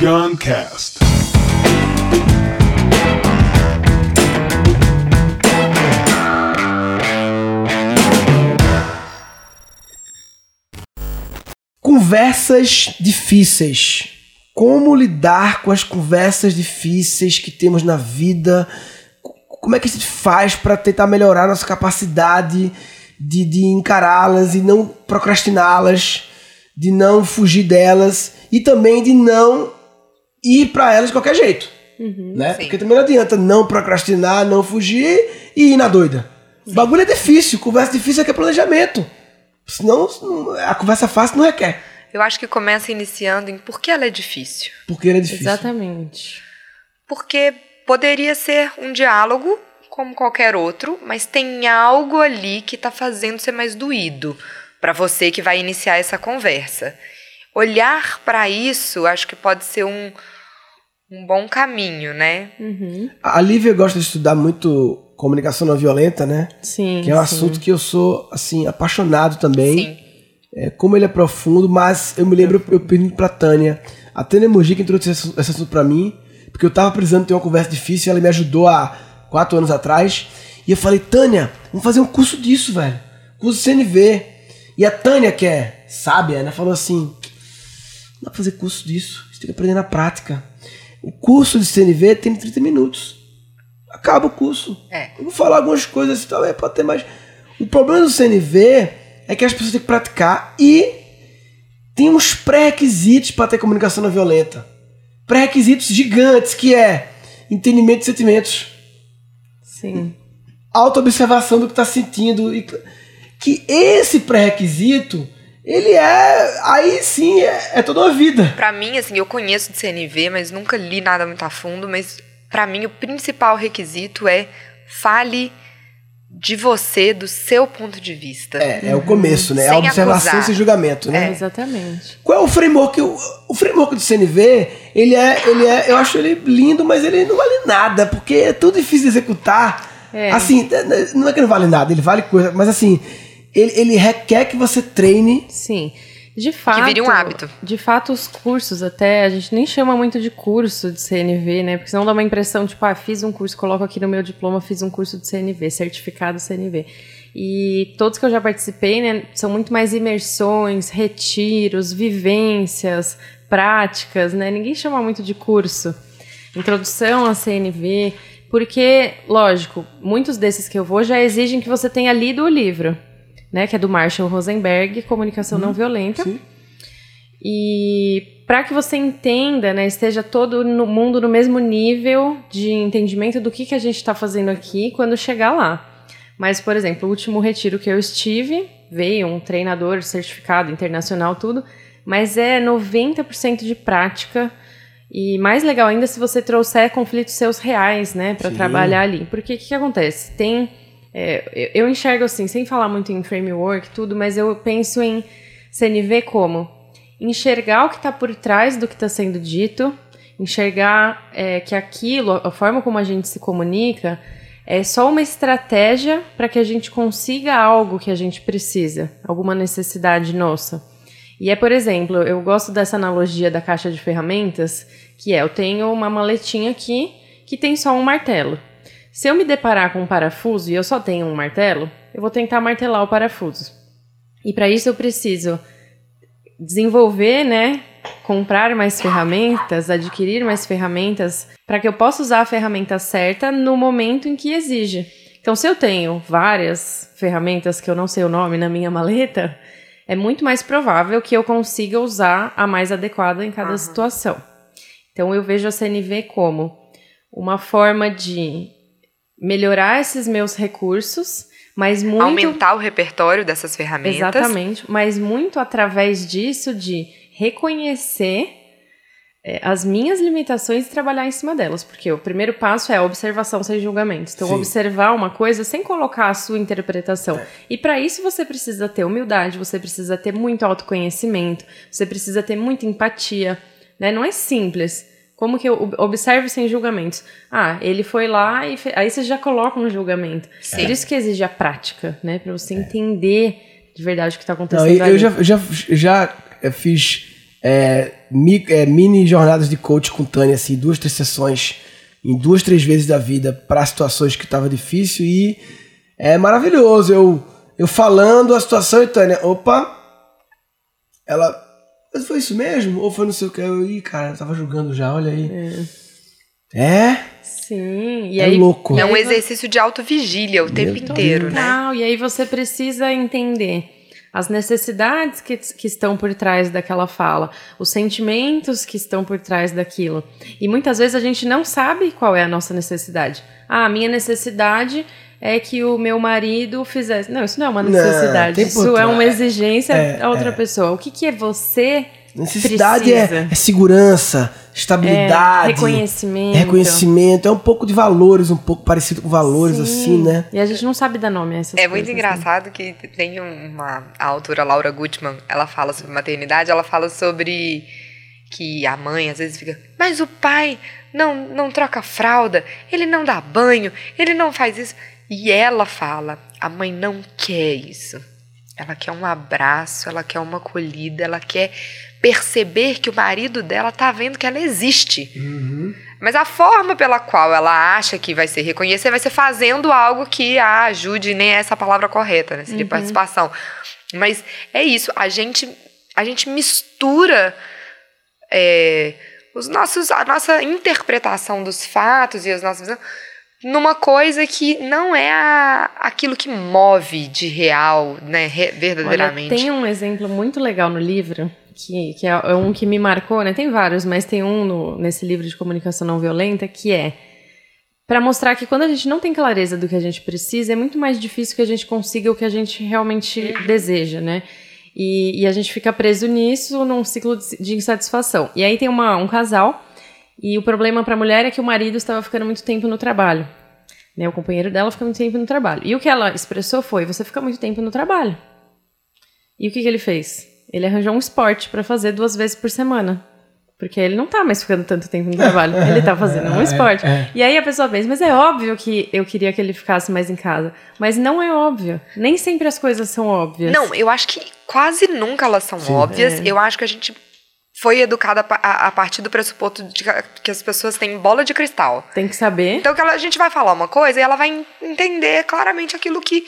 Guncast. Conversas difíceis. Como lidar com as conversas difíceis que temos na vida? Como é que a gente faz para tentar melhorar nossa capacidade de, de encará-las e não procrastiná-las, de não fugir delas e também de não ir para elas de qualquer jeito? né? sim. Porque também não adianta não procrastinar, não fugir e ir na doida. O bagulho é difícil, conversa difícil é que é planejamento. Senão a conversa fácil não requer. Eu acho que começa iniciando em por que ela é difícil. Porque ele é difícil. Exatamente. Porque poderia ser um diálogo como qualquer outro, mas tem algo ali que está fazendo ser mais doído para você que vai iniciar essa conversa. Olhar para isso, acho que pode ser um, um bom caminho, né? Uhum. A Lívia gosta de estudar muito comunicação não violenta, né? Sim. Que é um sim. assunto que eu sou, assim, apaixonado também. Sim. É, como ele é profundo, mas eu me lembro, eu pergunto pra Tânia. A Tânia Mogi que introduziu esse, esse assunto pra mim, porque eu tava precisando ter uma conversa difícil, ela me ajudou há quatro anos atrás. E eu falei, Tânia, vamos fazer um curso disso, velho. Curso CNV. E a Tânia, que é sábia, né, falou assim: dá pra fazer curso disso, você tem que aprender na prática. O curso de CNV tem 30 minutos. Acaba o curso. É. Eu vou falar algumas coisas e tal, é, pode ter mais. O problema do CNV é que as pessoas têm que praticar e tem uns pré-requisitos para ter comunicação não violenta. Pré-requisitos gigantes, que é entendimento de sentimentos, Sim. autoobservação do que está sentindo. E que esse pré-requisito, ele é. Aí sim, é, é toda uma vida. Pra mim, assim, eu conheço de CNV, mas nunca li nada muito a fundo, mas pra mim o principal requisito é fale de você, do seu ponto de vista. É, é o começo, né? É a Sem observação acusar. sem julgamento, né? Exatamente. Qual é o framework? O, o framework do CNV, ele é, ele é, eu acho ele lindo, mas ele não vale nada, porque é tudo difícil de executar. É. Assim, não é que não vale nada, ele vale coisa, mas assim, ele, ele requer que você treine. Sim. De fato. vire um hábito. De fato, os cursos até, a gente nem chama muito de curso de CNV, né? Porque senão dá uma impressão, tipo, ah, fiz um curso, coloco aqui no meu diploma, fiz um curso de CNV, certificado CNV. E todos que eu já participei, né, são muito mais imersões, retiros, vivências, práticas, né? Ninguém chama muito de curso. Introdução à CNV, porque, lógico, muitos desses que eu vou já exigem que você tenha lido o livro, né? Que é do Marshall Rosenberg, Comunicação Não Violenta. Sim. E para que você entenda, né, esteja todo no mundo no mesmo nível de entendimento do que, que a gente está fazendo aqui quando chegar lá. Mas, por exemplo, o último retiro que eu estive, veio um treinador certificado internacional, tudo, mas é 90% de prática. E mais legal ainda se você trouxer conflitos seus reais, né, para trabalhar ali. Porque o que, que acontece? Tem. É, eu enxergo assim, sem falar muito em framework, tudo, mas eu penso em CNV como enxergar o que está por trás do que está sendo dito, enxergar é, que aquilo, a forma como a gente se comunica, é só uma estratégia para que a gente consiga algo que a gente precisa, alguma necessidade nossa. E é, por exemplo, eu gosto dessa analogia da caixa de ferramentas, que é, eu tenho uma maletinha aqui que tem só um martelo. Se eu me deparar com um parafuso e eu só tenho um martelo, eu vou tentar martelar o parafuso. E para isso eu preciso desenvolver, né, comprar mais ferramentas, adquirir mais ferramentas, para que eu possa usar a ferramenta certa no momento em que exige. Então, se eu tenho várias ferramentas que eu não sei o nome na minha maleta, é muito mais provável que eu consiga usar a mais adequada em cada situação. Então, eu vejo a CNV como uma forma de melhorar esses meus recursos, mas muito Aumentar o repertório dessas ferramentas. Exatamente, mas muito através disso de reconhecer é, as minhas limitações e trabalhar em cima delas, porque o primeiro passo é a observação sem julgamentos. Então, Sim. observar uma coisa sem colocar a sua interpretação. E para isso você precisa ter humildade, você precisa ter muito autoconhecimento, você precisa ter muita empatia, né? Não é simples. Como que eu observe sem julgamentos? Ah, ele foi lá e fe... aí você já coloca um julgamento. Sim. Por isso que exige a prática, né? Para você entender de verdade o que está Não, acontecendo eu ali. já, já, já fiz é, mi- é, mini jornadas de coach com Tânia, assim, duas, três sessões em duas, três vezes da vida para situações que tava difícil e é maravilhoso. Eu, eu falando a situação e Tânia, opa, ela, mas foi isso mesmo? Ou foi não sei o que? Eu, ih, cara, eu tava julgando já, olha aí. É, Sim. E é aí, louco. É um exercício de autovigília o tempo Meu inteiro, né? Total, E aí você precisa entender as necessidades que, que estão por trás daquela fala, os sentimentos que estão por trás daquilo. E muitas vezes a gente não sabe qual é a nossa necessidade. Ah, a minha necessidade é que o meu marido fizesse. Não, isso não é uma Não, necessidade. por isso é uma exigência É, da outra pessoa. O que, que é você Necessidade é, é segurança, estabilidade, É, reconhecimento. é reconhecimento, é um pouco de valores, um pouco parecido com valores, Sim. assim, né? E a gente não sabe dar nome a essas É coisas. muito né? engraçado que tem uma a autora Laura Gutman, ela fala sobre maternidade, ela fala sobre que a mãe às vezes fica, mas o pai não não troca fralda, ele não dá banho, ele não faz isso. E ela fala, a mãe não quer isso. Ela quer um abraço, ela quer uma acolhida, ela quer perceber que o marido dela tá vendo que ela existe. Mas a forma pela qual ela acha que vai ser reconhecer vai ser fazendo algo que a ajude, nem é essa a palavra correta, né? Seria participação. Mas é isso, a gente, a gente mistura é, os nossos, a nossa interpretação dos fatos e as nossas visões numa coisa que não é a, aquilo que move de real, né, re- Olha, verdadeiramente. tem um exemplo muito legal no livro, que, que é é um que me marcou, né? Tem vários, mas tem um no- nesse livro de comunicação não violenta que é para mostrar que quando a gente não tem clareza do que a gente precisa, é muito mais difícil que a gente consiga o que a gente realmente deseja, né? E, e a gente fica preso nisso num ciclo de, insatisfação. E aí tem uma, um casal, e o problema para a mulher é que o marido estava ficando muito tempo no trabalho. Né, o companheiro dela fica muito tempo no trabalho. E o que ela expressou foi: você fica muito tempo no trabalho. E o que, que ele fez? Ele arranjou um esporte para fazer duas vezes por semana. Porque ele não tá mais ficando tanto tempo no trabalho. Ele tá fazendo um esporte. é. E aí a pessoa pensa, mas é óbvio que eu queria que ele ficasse mais em casa. Mas não é óbvio. Nem sempre as coisas são óbvias. Não, eu acho que quase nunca elas são óbvias. É. Eu acho que a gente foi educada a pa- a, a partir do pressuposto de que- as pessoas têm bola de cristal. Tem que saber. Então que ela- a gente vai falar uma coisa e ela vai en- entender claramente aquilo que,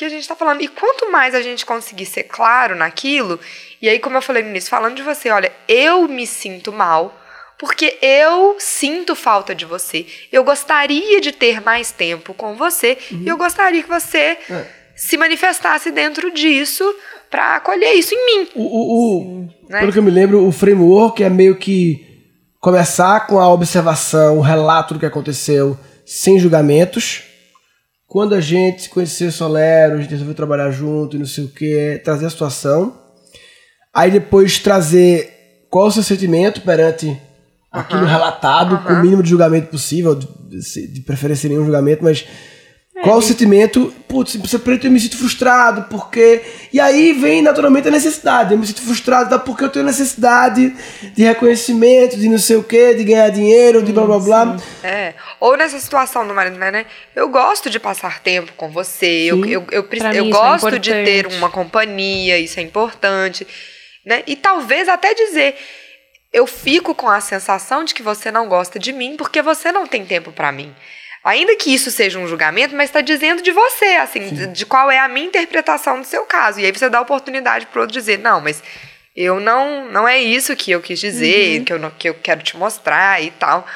que a gente está falando. E quanto mais a gente conseguir ser claro naquilo, e aí, como eu falei no início, falando de você, olha, eu me sinto mal. Porque eu sinto falta de você. Eu gostaria de ter mais tempo com você. E eu gostaria que você se manifestasse dentro disso para acolher isso em mim. O, o, o- né? Pelo que eu me lembro, o framework é meio que começar com a observação, o relato do que aconteceu, sem julgamentos. Quando a gente se conheceu solero, a gente resolveu trabalhar junto e não sei o que, trazer a situação. Aí depois trazer qual o seu sentimento perante aquilo relatado, com o mínimo de julgamento possível, de, de preferência nenhum julgamento, mas qual o sentimento? Putz, você preto eu me sinto frustrado, porque. E aí vem naturalmente a necessidade. Eu me sinto frustrado, tá? Porque eu tenho necessidade de reconhecimento, de não sei o quê, de ganhar dinheiro, de blá blá blá. É. Ou nessa situação do marido, né? Eu gosto de passar tempo com você. Eu, Sim. eu, eu, eu mim isso é gosto de ter uma companhia, isso é importante. Né? E talvez até dizer. Eu fico com a sensação de que você não gosta de mim porque você não tem tempo pra mim. Ainda que isso seja um julgamento, mas está dizendo de você, assim, de, de qual é a minha interpretação do seu caso. E aí você dá a oportunidade pro outro dizer, não, mas eu não, não é isso que eu quis dizer, que, eu não, que eu quero te mostrar e tal.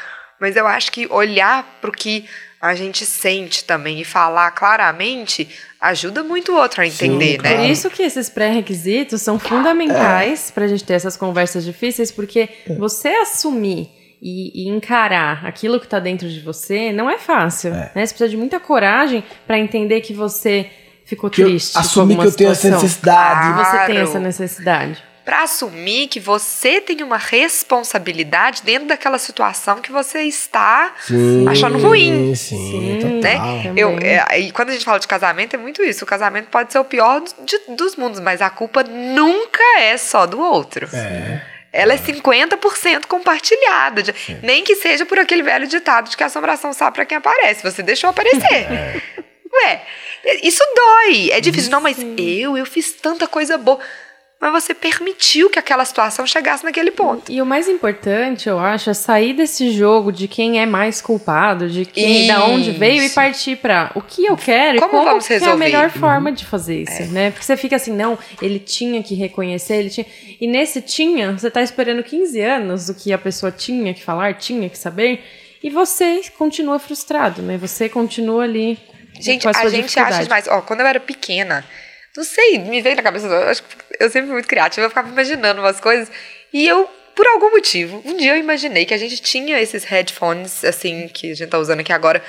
Mas eu acho que olhar pro que a gente sente também e falar claramente ajuda muito o outro a entender, claro. né? Por isso que esses pré-requisitos são fundamentais para a gente ter essas conversas difíceis, porque você assumir e, e encarar aquilo que está dentro de você não é fácil. Né? Você precisa de muita coragem para entender que você ficou Que triste. com assumir que eu tenho essa necessidade. Ah, Você tem Claro. essa necessidade. Pra assumir que você tem uma responsabilidade dentro daquela situação que você está Sim, achando ruim. Sim, Sim. né? total. Eu, é, e quando a gente fala de casamento, é muito isso. O casamento pode ser o pior de- dos mundos, mas a culpa nunca é só do outro. É. Ela é 50% compartilhada. de- nem que seja por aquele velho ditado de que a assombração sabe pra quem aparece. Você deixou aparecer. Ué, isso dói. É difícil. Não, mas eu, eu fiz tanta coisa boa. Mas você permitiu que aquela situação chegasse naquele ponto. E o mais importante, eu acho, é sair desse jogo de quem é mais culpado, de quem, da onde veio e Isso. partir pra o que eu quero Como e como vamos que é a resolver? melhor forma de fazer isso, né? Porque você fica assim, não, ele tinha que reconhecer, ele tinha. E nesse tinha, você tá esperando 15 anos o que a pessoa tinha que falar, tinha que saber, e você continua frustrado, né? Você continua ali. Gente, com a gente acha demais. Ó, quando eu era pequena, não sei, me veio na cabeça, eu, acho que eu sempre fui muito criativa, eu ficava imaginando umas coisas. E eu, por algum motivo, um dia eu imaginei que a gente tinha esses headphones, assim, que a gente tá usando aqui agora,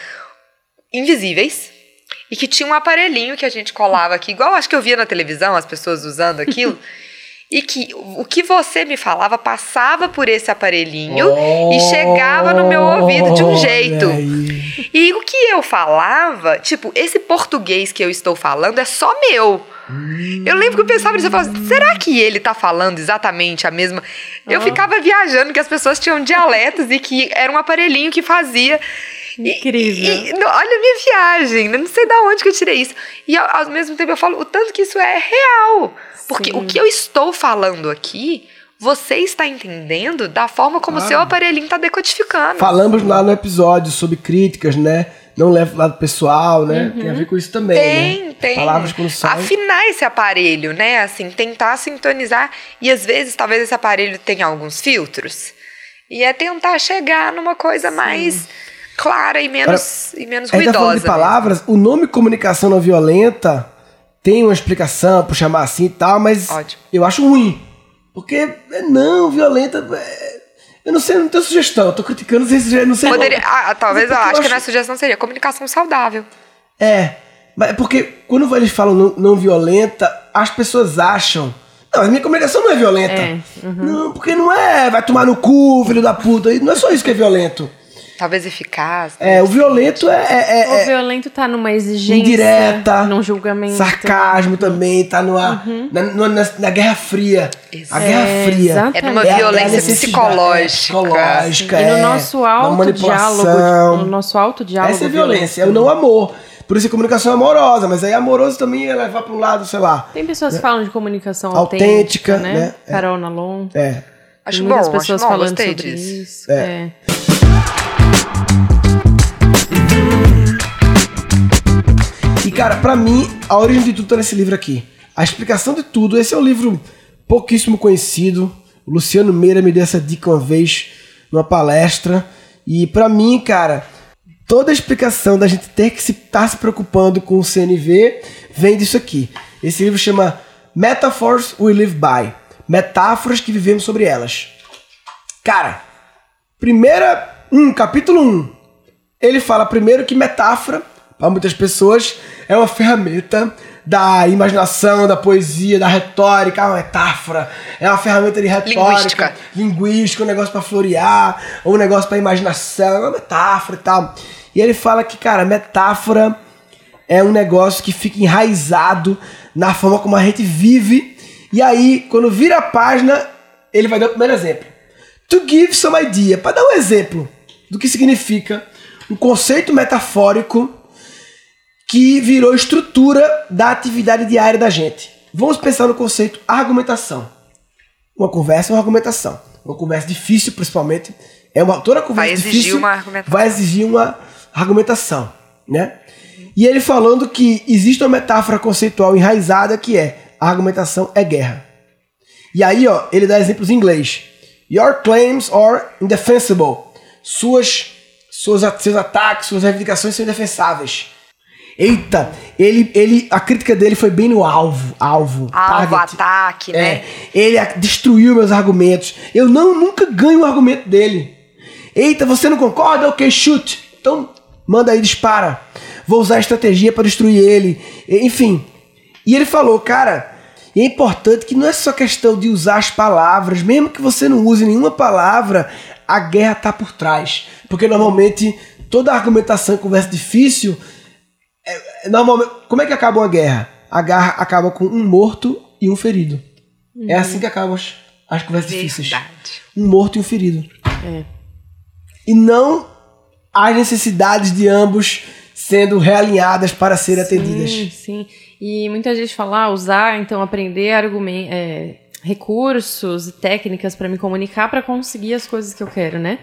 invisíveis. E que tinha um aparelhinho que a gente colava aqui, igual acho que eu via na televisão, as pessoas usando aquilo. e que o que você me falava passava por esse aparelhinho e chegava no meu ouvido de um jeito. E o que eu falava, tipo, esse português que eu estou falando é só meu. Eu lembro que eu pensava nisso, eu falava, assim, será que ele tá falando exatamente a mesma? Eu ficava viajando que as pessoas tinham dialetos e que era um aparelhinho que fazia. E- Incrível. E, não, olha a minha viagem, eu não sei da onde que eu tirei isso. E ao, ao mesmo tempo eu falo o tanto que isso é real. Porque Sim. o que eu estou falando aqui, você está entendendo da forma como o Claro. seu aparelhinho está decodificando. Falamos lá no episódio sobre críticas, né? Não leva pro lado pessoal, né? Tem a ver com isso também, Tem, né? tem. Palavras quando saem. Afinar esse aparelho, né? Assim, tentar sintonizar. E às vezes, talvez esse aparelho tenha alguns filtros. E é tentar chegar numa coisa mais clara e menos, e menos A gente tá falando ruidosa. de palavras, o nome comunicação não violenta tem uma explicação por chamar assim e tal, mas Ótimo. eu acho ruim. Porque é não, violenta. é- eu não sei, não tenho sugestão. Eu tô criticando, não sei se não sei. mesmo. Poderia, ah, talvez eu Porque eu acho que a acho- minha sugestão seria comunicação saudável. É, mas é porque quando eles falam não, não violenta, as pessoas acham. Não, a minha comunicação não é violenta. É, Não, porque não é, vai tomar no cu, filho da puta. Não é só isso que é violento. Talvez eficaz. É, o violento é, é- é- O é violento tá numa exigência, indireta, num julgamento. sarcasmo também, tá numa, na, na, na- na Guerra Fria. A Exato. Guerra É, Fria. exatamente. É numa a- a violência psicológica. é, psicológica, E no é, nosso alto diálogo, no nosso alto diálogo. Essa é violência, é o não amor. Por isso a comunicação é amorosa, mas aí amoroso também é levar para um lado, sei lá. Tem pessoas que falam de comunicação Autêntica, autêntica, né? né? É. Carol Nalon. É. Acho Tem bom, muitas acho pessoas bom, falando sobre disso. isso. É. É. E cara, pra mim, a origem de tudo tá nesse livro aqui. A explicação de tudo. Esse é um livro pouquíssimo conhecido. O Luciano Meira me deu essa dica uma vez numa palestra. E pra mim, cara, toda a explicação da gente ter que se estar se preocupando com o CNV vem disso aqui. Esse livro chama Metaphors We Live By. Metáforas que vivemos sobre elas. Cara, primeira, um, capítulo 1. Um, ele fala primeiro que metáfora, para muitas pessoas, é uma ferramenta da imaginação, da poesia, da retórica, é uma metáfora, é uma ferramenta de retórica, Linguística. linguística, um negócio para florear, ou um negócio para imaginação, é uma metáfora e tal. E ele fala que, cara, metáfora é um negócio que fica enraizado na forma como a gente vive. E aí, quando vira a página, ele vai dar o primeiro exemplo. To give some idea, para dar um exemplo do que significa um conceito metafórico que virou estrutura da atividade diária da gente. Vamos pensar no conceito argumentação. Uma conversa é uma argumentação. Uma conversa difícil, principalmente, é uma toda conversa Vai exigir difícil uma argumentação. vai exigir uma argumentação, né? E ele falando que existe uma metáfora conceitual enraizada que é a argumentação é guerra. E aí, ó, ele dá exemplos em inglês. Your claims are indefensible. Suas, suas, seus ataques, suas reivindicações são indefensáveis. Eita, ele, ele, a crítica dele foi bem no alvo, alvo, Alvo, target. ataque, né? É, ele a- destruiu meus argumentos. Eu não nunca ganho o argumento dele. Eita, você não concorda? Ok, shoot. Então, manda aí, dispara. Vou usar a estratégia para destruir ele. Enfim. E ele falou, cara, é importante que não é só questão de usar as palavras, mesmo que você não use nenhuma palavra, a guerra tá por trás. Porque normalmente toda argumentação, conversa difícil, é- é- normalmente, como é que acaba uma guerra? A guerra acaba com um morto e um ferido. É assim que acabam as, as conversas difíceis. Verdade. Um morto e um ferido. É. E não as necessidades de ambos sendo realinhadas para serem atendidas. Sim, sim. E muita gente fala, usar, então aprender argumen é, recursos e técnicas para me comunicar para conseguir as coisas que eu quero, né?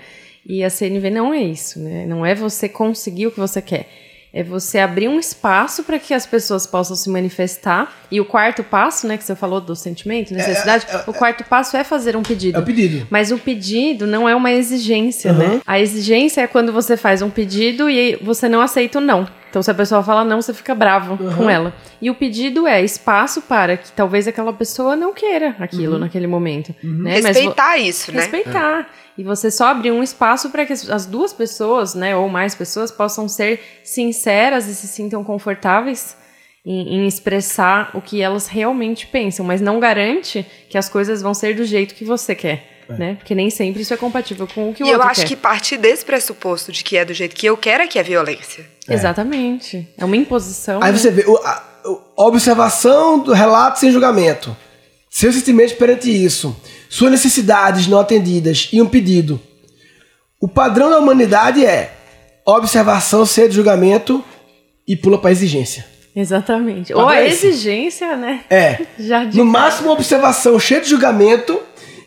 E a CNV não é isso, né? Não é você conseguir o que você quer. É você abrir um espaço para que as pessoas possam se manifestar. E o quarto passo, né, que você falou do sentimento, necessidade, é, é, é, o quarto passo é fazer um pedido. É o pedido. Mas o pedido não é uma exigência, uhum. né? A exigência é quando você faz um pedido e você não aceita o não. Então, se a pessoa fala não, você fica bravo uhum. com ela. E o pedido é espaço para que talvez aquela pessoa não queira aquilo uhum. naquele momento. Uhum. Né? Respeitar Mas, isso, né? Respeitar. É. E você só abrir um espaço para que as duas pessoas, né, ou mais pessoas, possam ser sinceras e se sintam confortáveis em, em, expressar o que elas realmente pensam, mas não garante que as coisas vão ser do jeito que você quer. É. Né? Porque nem sempre isso é compatível com o que o e outro quer. eu acho que partir desse pressuposto de que é do jeito que eu quero é que é violência. É. Exatamente. É uma imposição. Aí né? você vê a, a observação do relato sem julgamento. Seus sentimentos perante isso suas necessidades não atendidas e um pedido. O padrão da humanidade é observação, sem julgamento e pula para exigência. Exatamente. Ou a é exigência, né? É. Já no máximo, observação cheia de julgamento.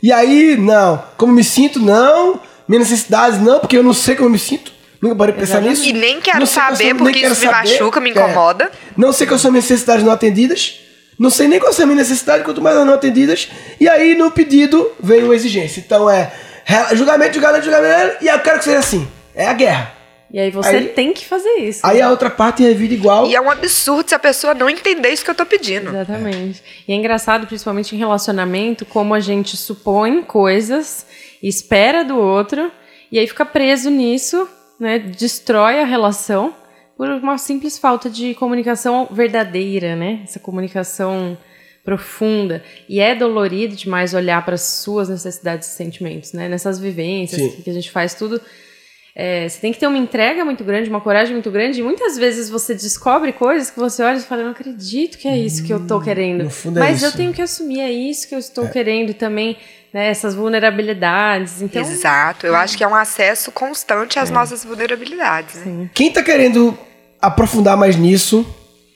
E aí, não. Como me sinto, não. Minhas necessidades, não, porque eu não sei como eu me sinto. Nunca parei pensar nisso. E nem quero saber, sou, porque isso me machuca, me incomoda. É. Não sei quais são minhas necessidades não atendidas. Não sei nem qual é a minha necessidade, quanto mais as não atendidas. E aí, no pedido, vem uma exigência. Então é julgamento, julgamento, julgamento, e eu quero que seja assim. É a guerra. E aí você aí, tem que fazer isso. Aí a outra parte revida igual. E é um absurdo se a pessoa não entender isso que eu tô pedindo. Exatamente. E é engraçado, principalmente em relacionamento, como a gente supõe coisas, espera do outro, e aí fica preso nisso, né? Destrói a relação por uma simples falta de comunicação verdadeira, né? Essa comunicação profunda. E é dolorido demais olhar para as suas necessidades e sentimentos, né? Nessas vivências Sim. que a gente faz tudo. É, você tem que ter uma entrega muito grande, uma coragem muito grande, e muitas vezes você descobre coisas que você olha e fala, eu não acredito que é isso que eu estou hum, querendo. É Mas é eu tenho que assumir, é isso que eu estou é. querendo também, né, essas vulnerabilidades. Então, Exato, eu acho que é um acesso constante às é. nossas vulnerabilidades. Né? Quem está querendo aprofundar mais nisso,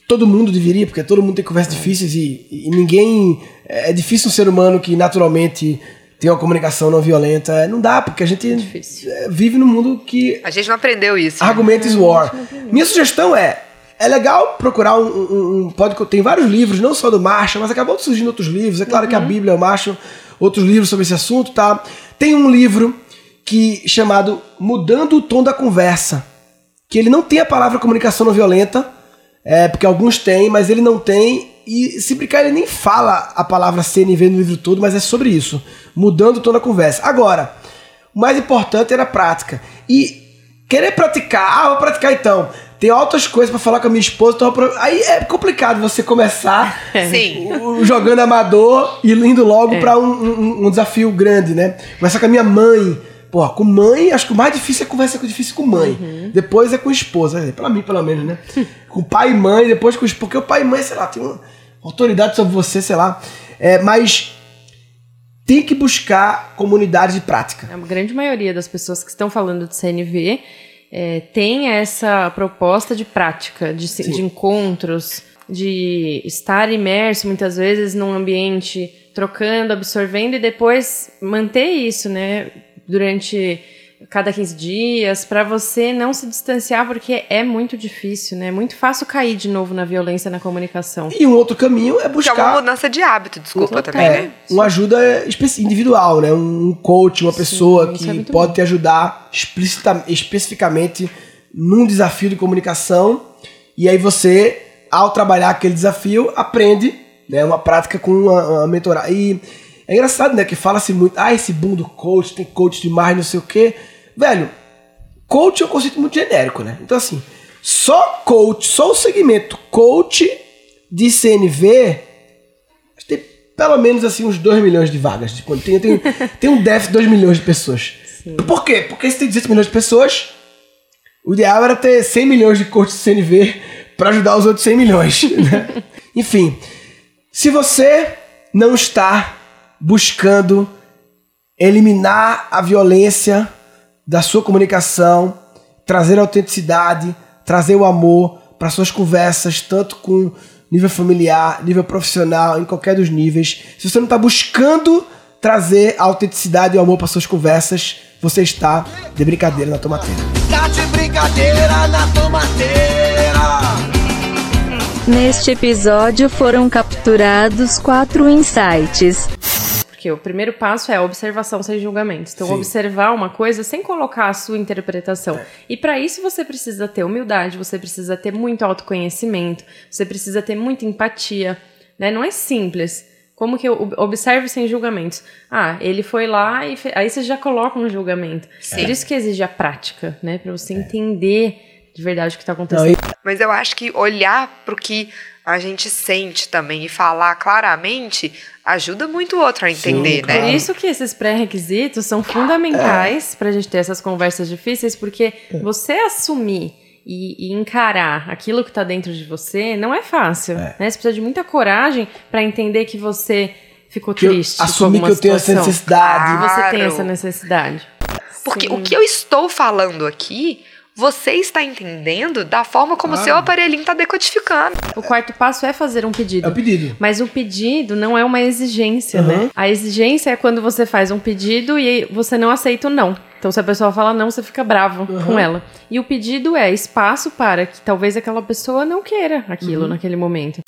todo mundo deveria, porque todo mundo tem conversas difíceis e, e ninguém. É difícil um ser humano que naturalmente tem uma comunicação não violenta. É, não dá, porque a gente é, vive num mundo que. A gente não aprendeu isso. Argument is war. Minha sugestão é. É legal procurar um, um, um, pode tem vários livros, não só do Marshall, mas acabou surgindo outros livros. É claro uhum. que a uhum. Bíblia é o Marshall, outros livros sobre esse assunto, tá? Tem um livro que chamado Mudando o Tom da Conversa, que ele não tem a palavra comunicação não violenta, é, porque alguns têm, mas ele não tem. E se brincar, ele nem fala a palavra CNV no livro todo, mas é sobre isso, mudando toda a conversa. Agora, o mais importante era a prática. E querer praticar, ah, vou praticar então. Tem outras coisas para falar com a minha esposa, então aí é complicado você começar Sim. jogando amador e indo logo é. para um, um, um, desafio grande, né? Começar com a minha mãe, Pô, com mãe, acho que o mais difícil é conversa com difícil com mãe. Uhum. Depois é com esposa, é, pra mim, pelo menos, né? com pai e mãe, depois com esposa. Porque o pai e mãe, sei lá, tem uma autoridade sobre você, sei lá. É, mas tem que buscar comunidade de prática. A grande maioria das pessoas que estão falando de CNV é, tem essa proposta de prática, de, de encontros, de estar imerso muitas vezes num ambiente trocando, absorvendo e depois manter isso, né? Durante cada 15 dias, para você não se distanciar, porque é muito difícil, né? É muito fácil cair de novo na violência na comunicação. E um outro caminho é buscar. Que é uma mudança de hábito, desculpa também, é, né? Uma ajuda individual, né? Um coach, uma pessoa Sim, que é pode bom. te ajudar especificamente num desafio de comunicação. E aí você, ao trabalhar aquele desafio, aprende, né? Uma prática com uma, uma mentorada. E é engraçado, né? Que fala-se muito, ah, esse boom do coach, tem coach demais, não sei o quê. Velho, coach é um conceito muito genérico, né? Então, assim, só coach, só o segmento coach de CNV tem pelo menos assim uns 2 milhões de vagas. Tipo, tem, tem, tem um déficit de 2 milhões de pessoas. Sim. Por quê? Porque se tem 18 milhões de pessoas, o ideal era ter 100 milhões de coaches de CNV para ajudar os outros 100 milhões. Né? Enfim, se você não está buscando eliminar a violência da sua comunicação, trazer autenticidade, trazer o amor para suas conversas, tanto com, nível familiar, nível profissional, em qualquer dos níveis. Se você não está buscando trazer a autenticidade e o amor para suas conversas, você está de brincadeira na tomateira. Tá de brincadeira na tomateira. Neste episódio foram capturados quatro insights. Porque o primeiro passo é a observação sem julgamentos. Então, Sim. observar uma coisa sem colocar a sua interpretação. É. E para isso você precisa ter humildade, você precisa ter muito autoconhecimento, você precisa ter muita empatia. Né? Não é simples. Como que eu observe sem julgamentos? Ah, ele foi lá e fe... aí você já coloca um julgamento. Sim. Por isso que exige a prática, né? Para você entender de verdade o que está Não, acontecendo. e- Mas eu acho que olhar pro que a gente sente também e falar claramente ajuda muito o outro a entender, claro. né? Por isso que esses pré-requisitos são fundamentais para a gente ter essas conversas difíceis, porque você assumir e, e encarar aquilo que está dentro de você não é fácil. Né? Você precisa de muita coragem para entender que você ficou que triste. assumir que eu tenho essa situação. necessidade. Ah, Você tem Claro. essa necessidade. Porque Sim. o que eu estou falando aqui, você está entendendo da forma como o seu aparelhinho está decodificando. O quarto passo é fazer um pedido. É o pedido. Mas o pedido não é uma exigência, Uhum. né? A exigência é quando você faz um pedido e você não aceita o não. Então, se a pessoa fala não, você fica bravo Uhum. com ela. E o pedido é espaço para que talvez aquela pessoa não queira aquilo naquele momento.